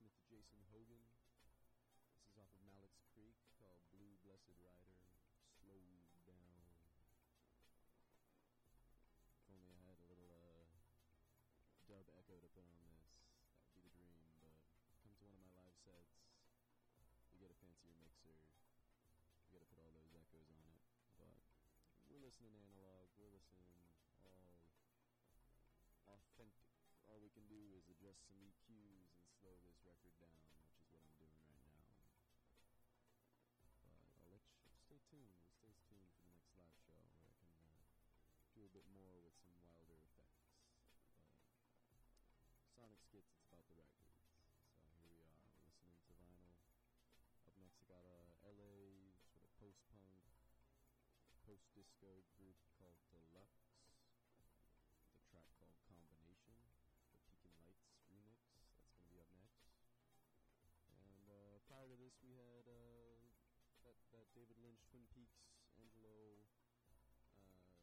listening to Jason Hogan. This is off of Mallett's Creek called Blue Blessed Rider. Slow down. If only I had a little uh, dub echo to put on this, that would be the dream. But come to one of my live sets, you get a fancier mixer. You got to put all those echoes on it. But we're listening analog. We're listening all authentic. All we can do is adjust some EQs and slow this record down, which is what I'm doing right now. But I'll let you stay tuned. Stay tuned for the next live show where I can uh, do a bit more with some wilder effects. But Sonic Schitz, it's about the records. So here we are, listening to vinyl. Up next, I got a LA sort of post-punk, post-disco group called Deluxe. The track called Combination, the Peaking Lights remix. That's going to be up next. And uh, prior to this, we had uh, that that David Lynch Twin Peaks Angelo uh,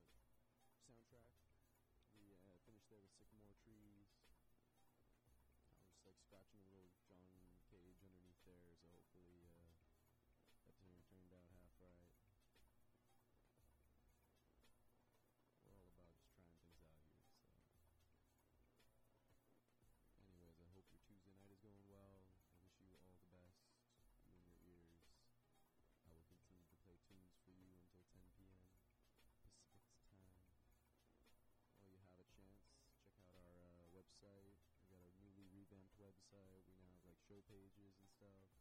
soundtrack. We uh, finished there with Sycamore Trees. I was like scratching a little John Cage underneath there, so hopefully pages and stuff.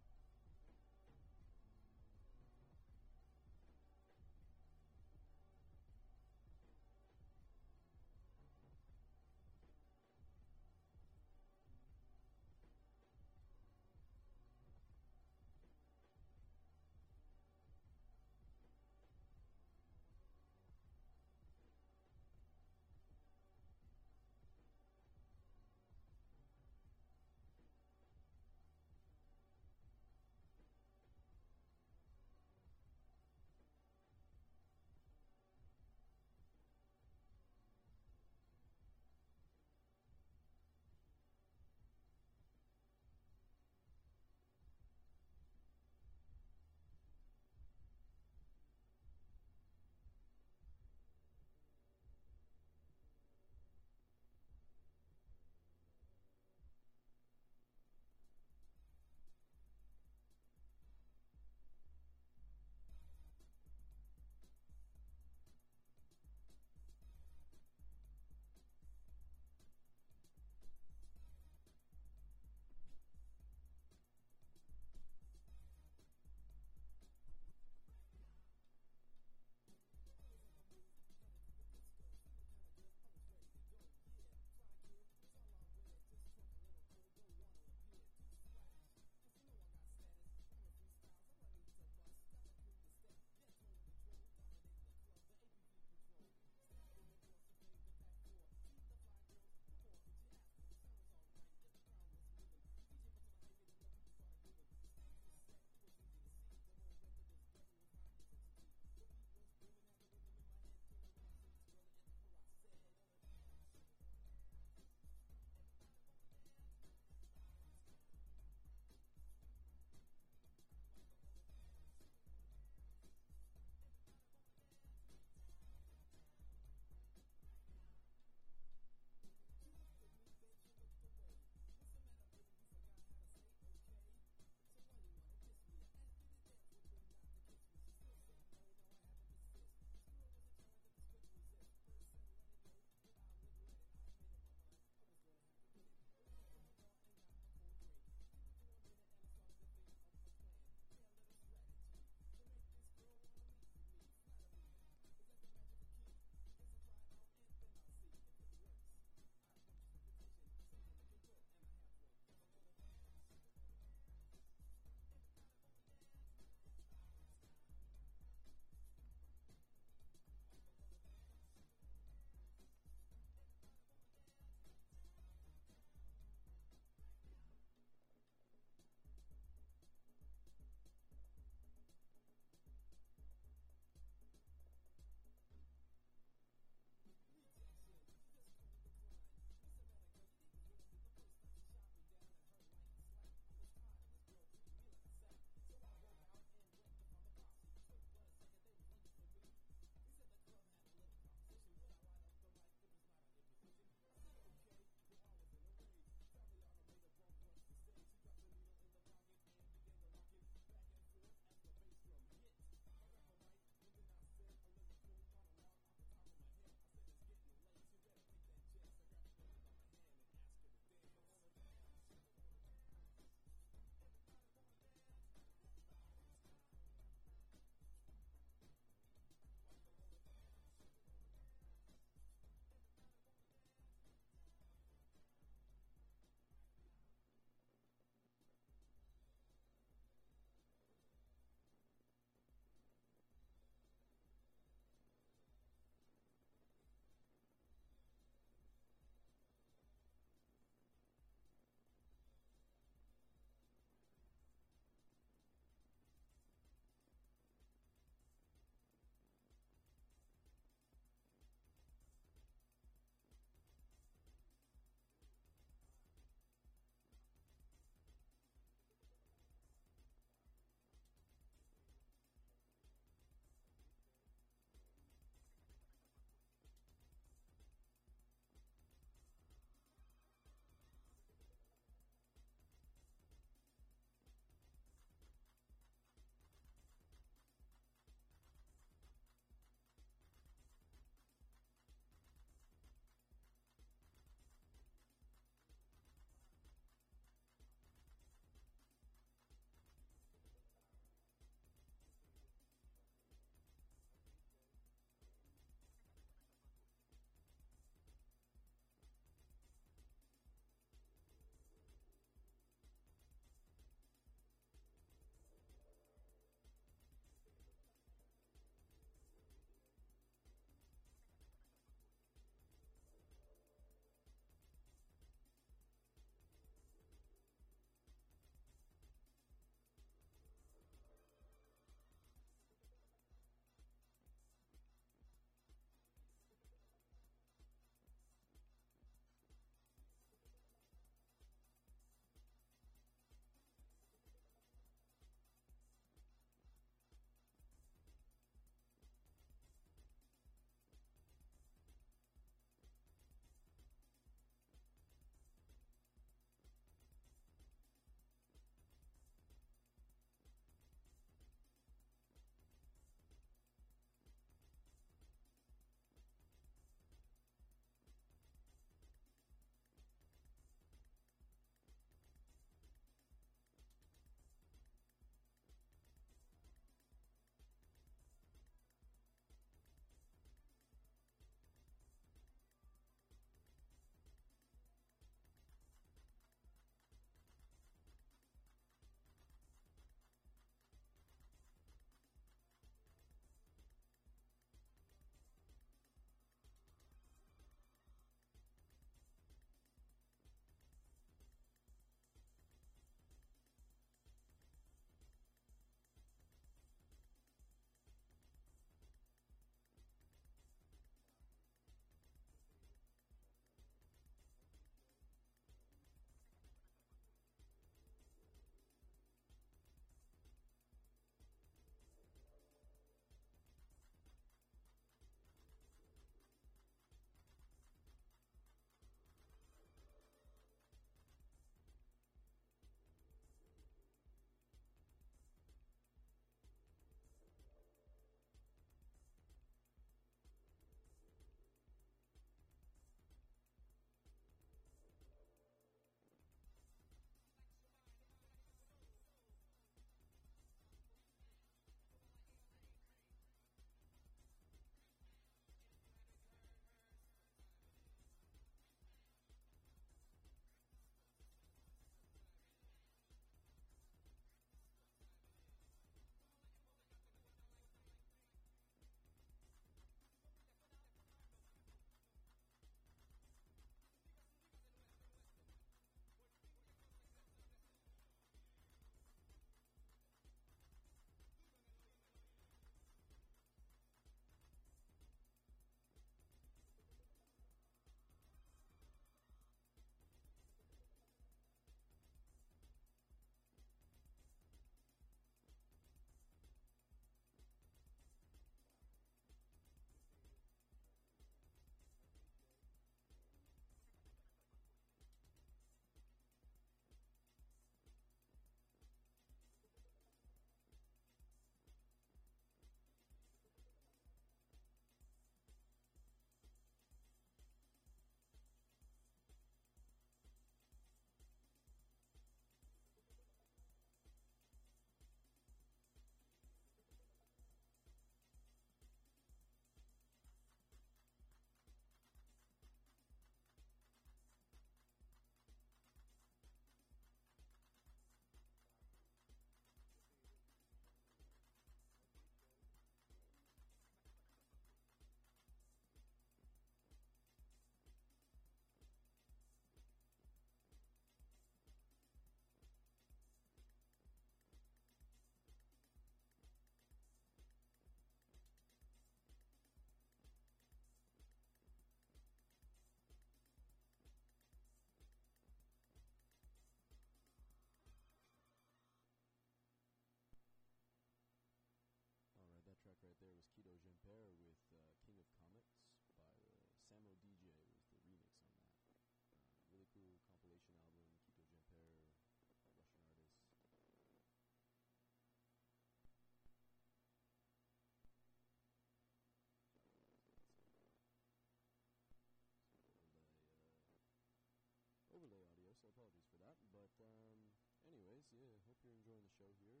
guys, yeah, hope you're enjoying the show here.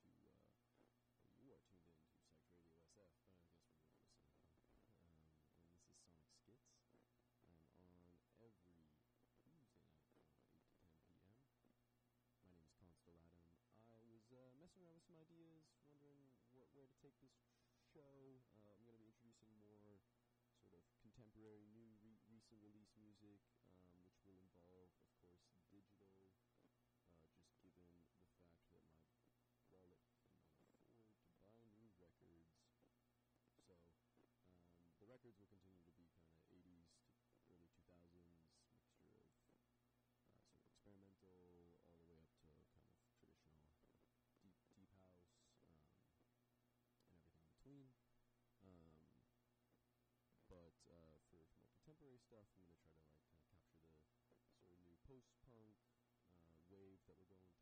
We're listening to, uh, well, you are tuned in to Psych Radio SF, but I guess we're both listening. Um, and this is Sonic Schitz. I'm on every Tuesday night from 8 to 10 p.m., my name is Constellatum. I was uh, messing around with some ideas, wondering what, where to take this show. Uh, I'm going to be introducing more sort of contemporary, new, re- recent release music. stuff. I'm going to try to like kind of capture the sort of new post-punk uh, wave that we're going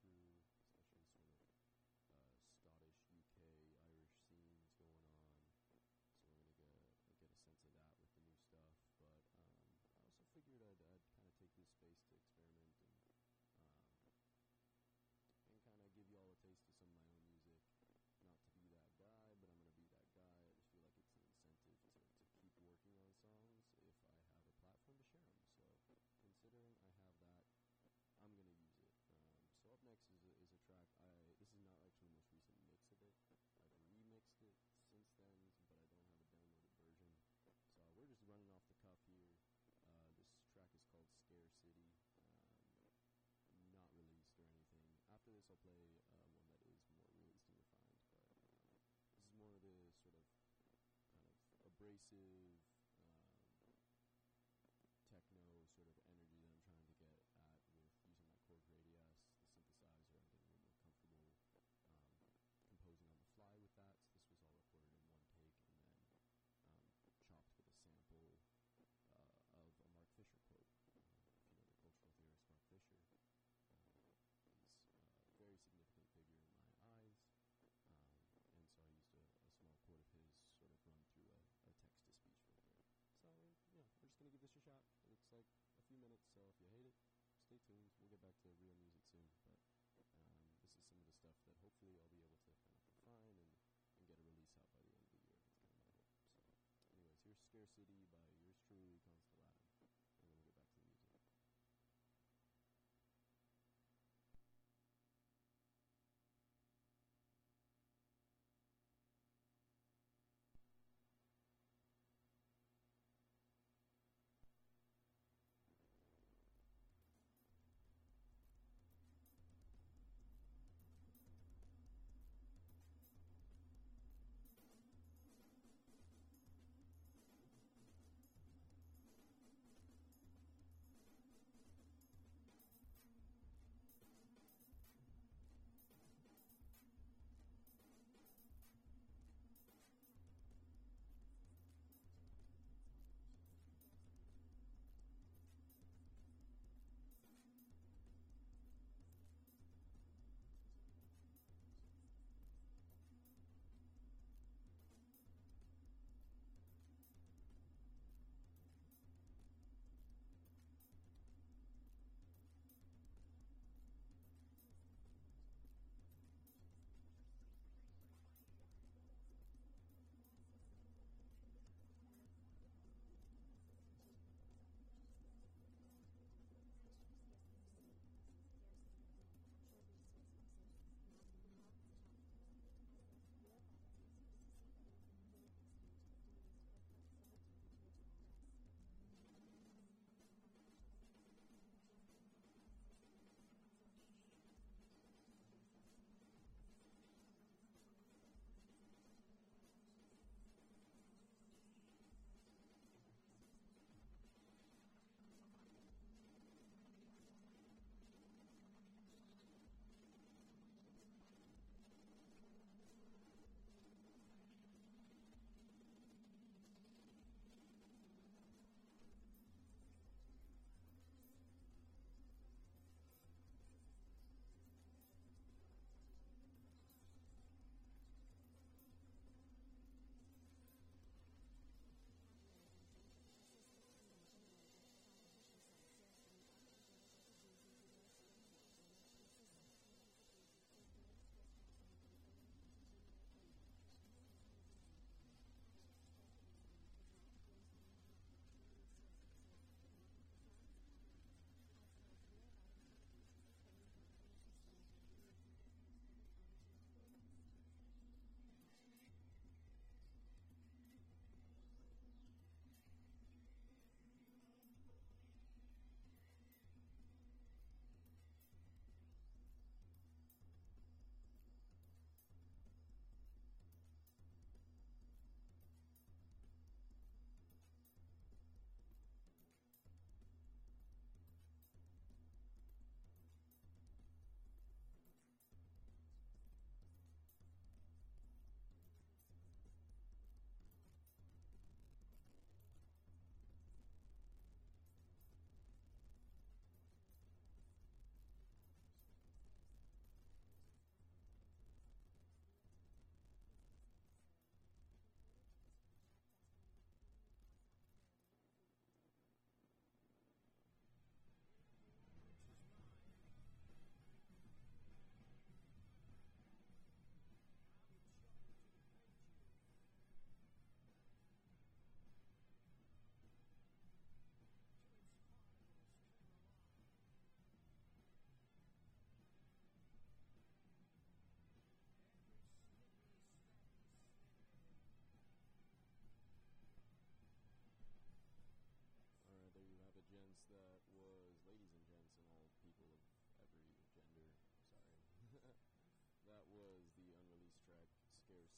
se City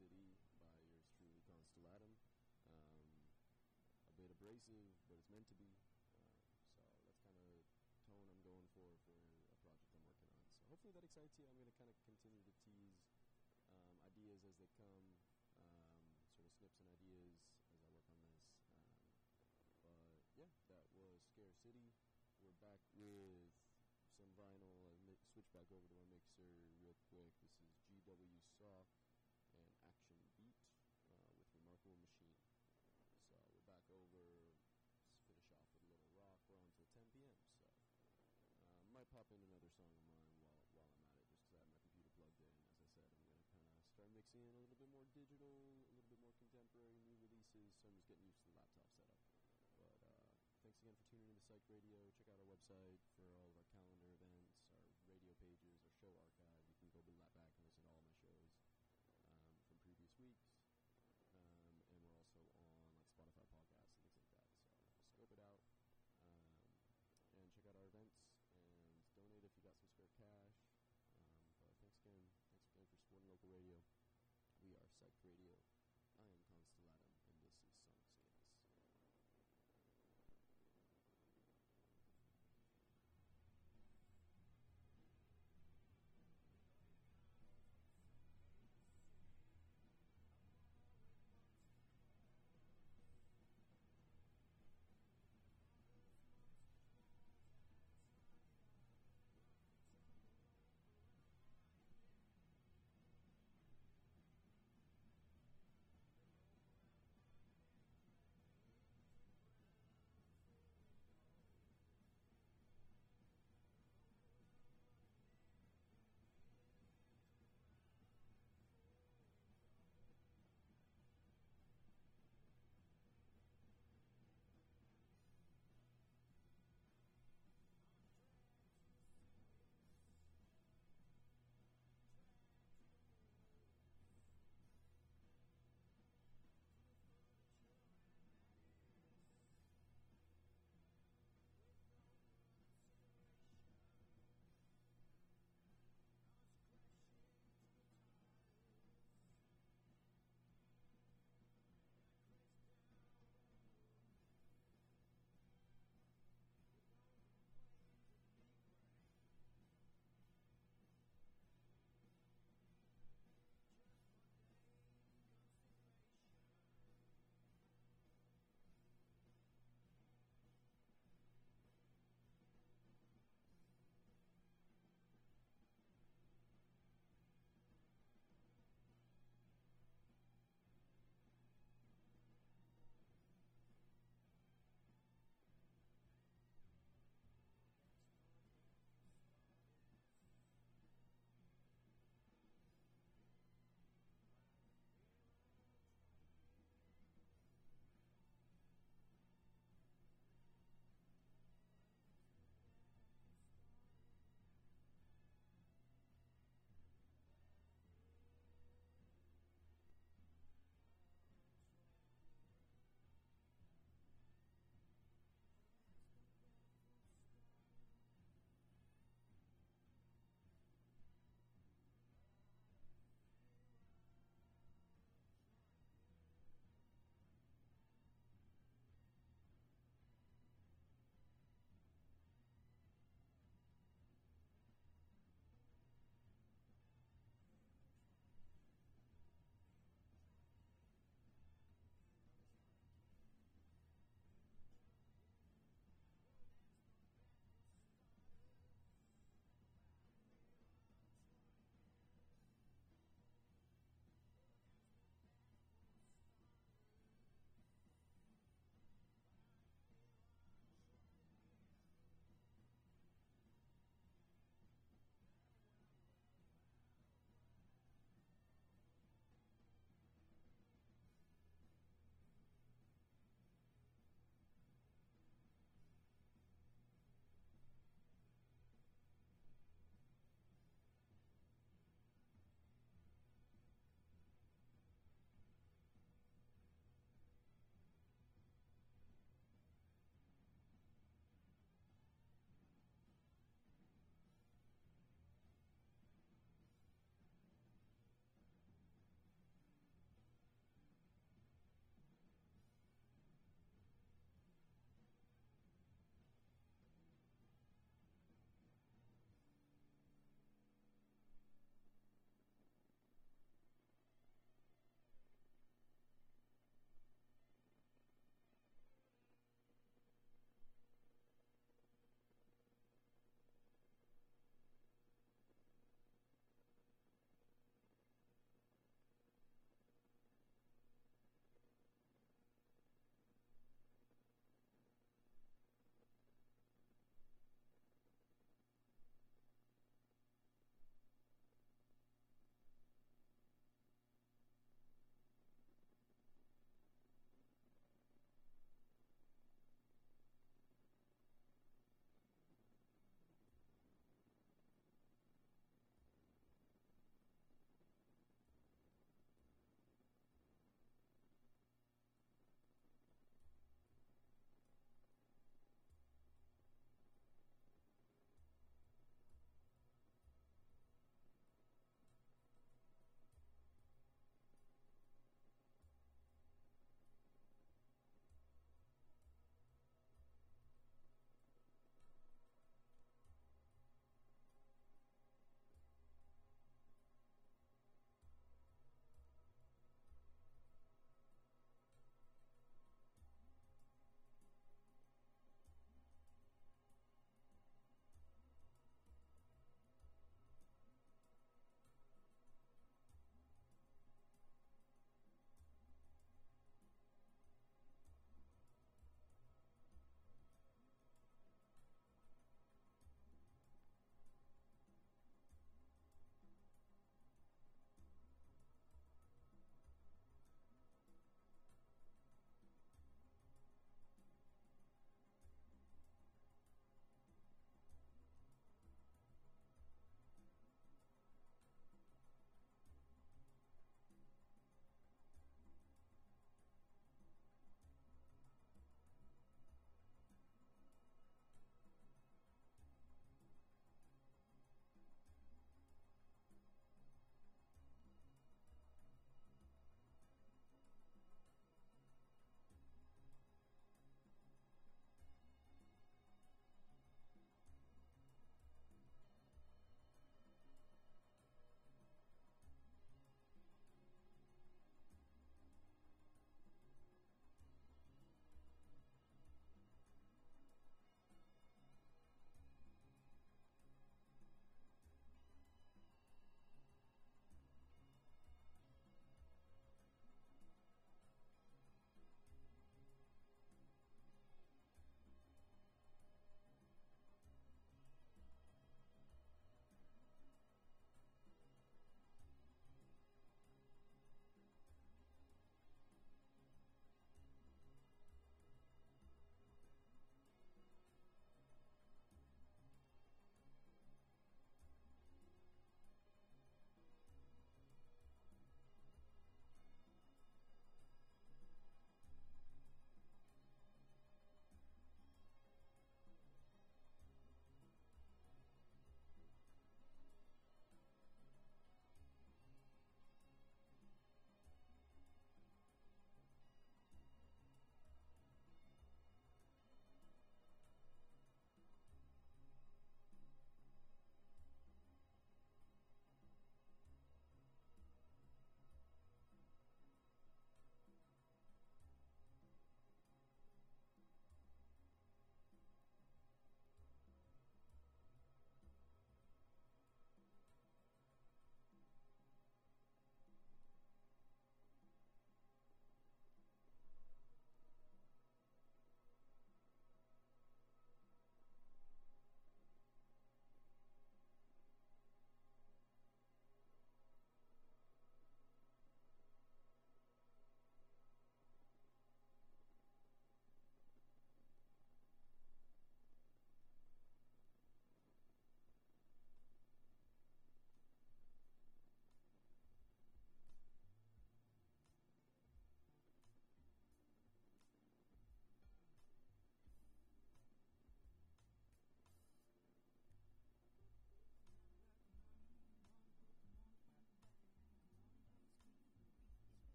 City by yours truly, Constellatum. Um, a bit abrasive, but it's meant to be. Uh, so that's kind of tone I'm going for for a project I'm working on. So hopefully that excites you. I'm going to kind of continue to tease um, ideas as they come, um, sort of snips and ideas as I work on this. Um, but yeah, that was Scare City. We're back with some vinyl. I mi- switch back over to my mixer real quick. This is GW Sok and Action Beat uh, with Remarkable Machine. So we're back over. Let's finish off with a little rock. We're on till 10 p.m. So uh, might pop in another song of mine while while I'm at it, just because I have my computer plugged in. As I said, I'm gonna kind of start mixing in a little bit more digital, a little bit more contemporary new releases. So I'm just getting used to the laptop setup. But uh, thanks again for tuning in to Psych Radio. Check out our website for all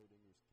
Schrodinger's cat,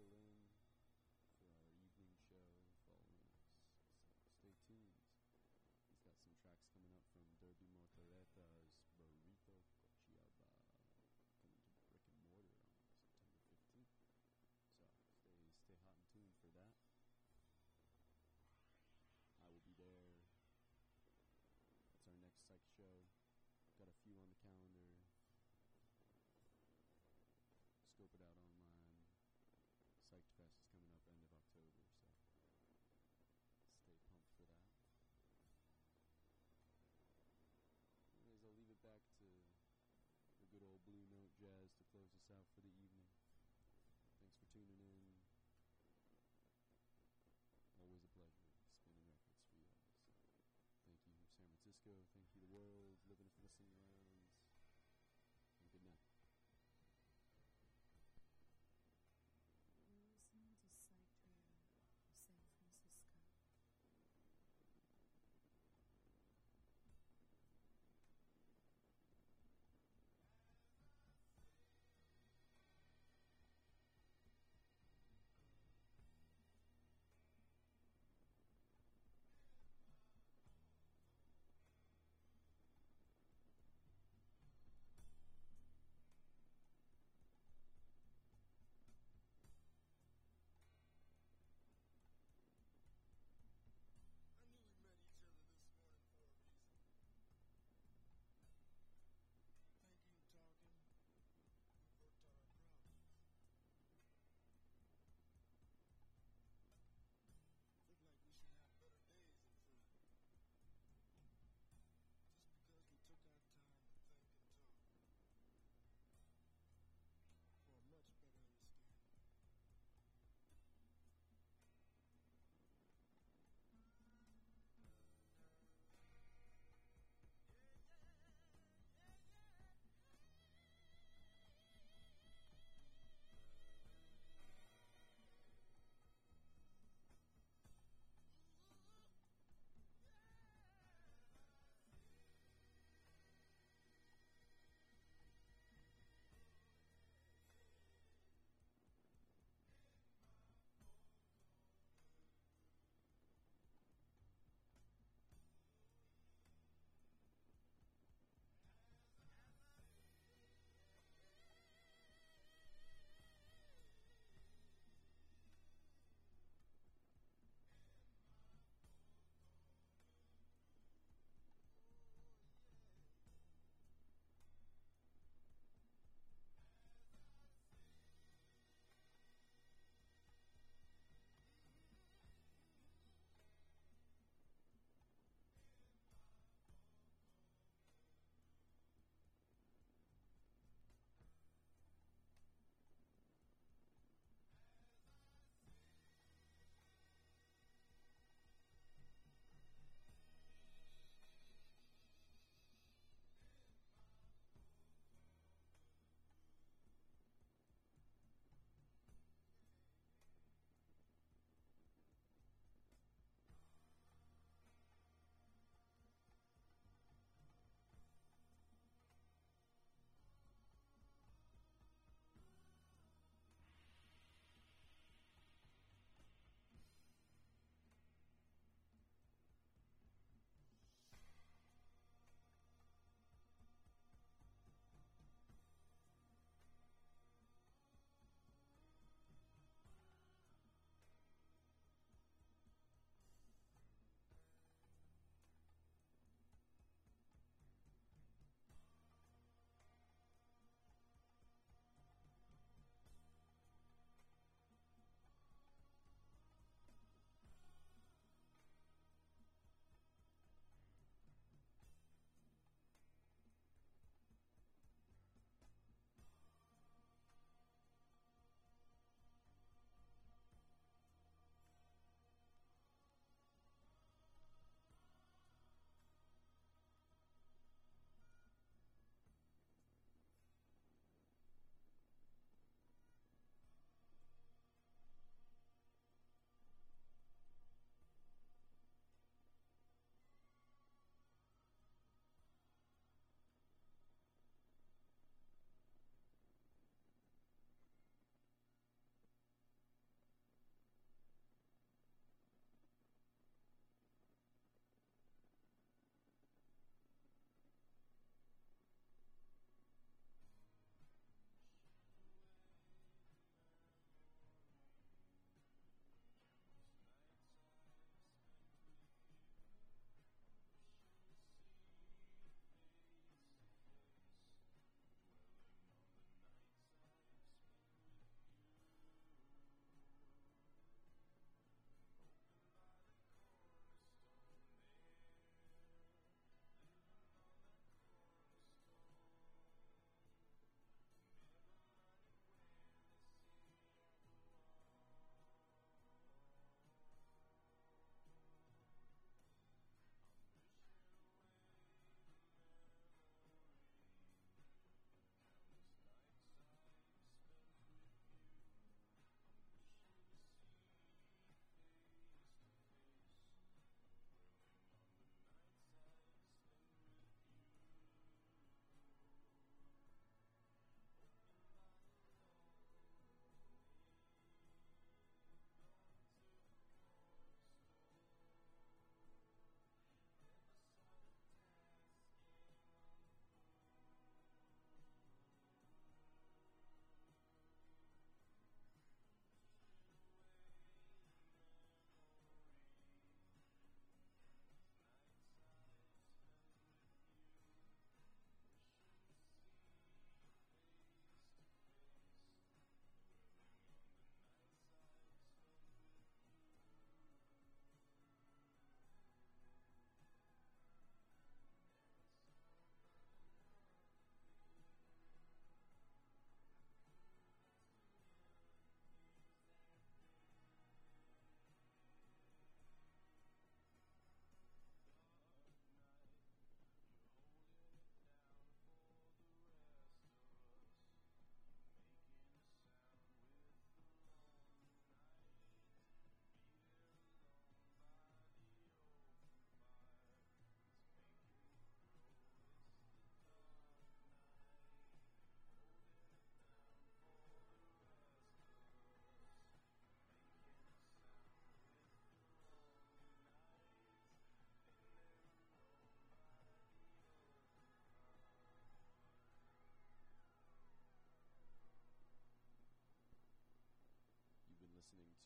balloon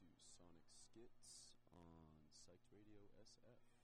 to Sonic Schitz on Psyched Radio SF.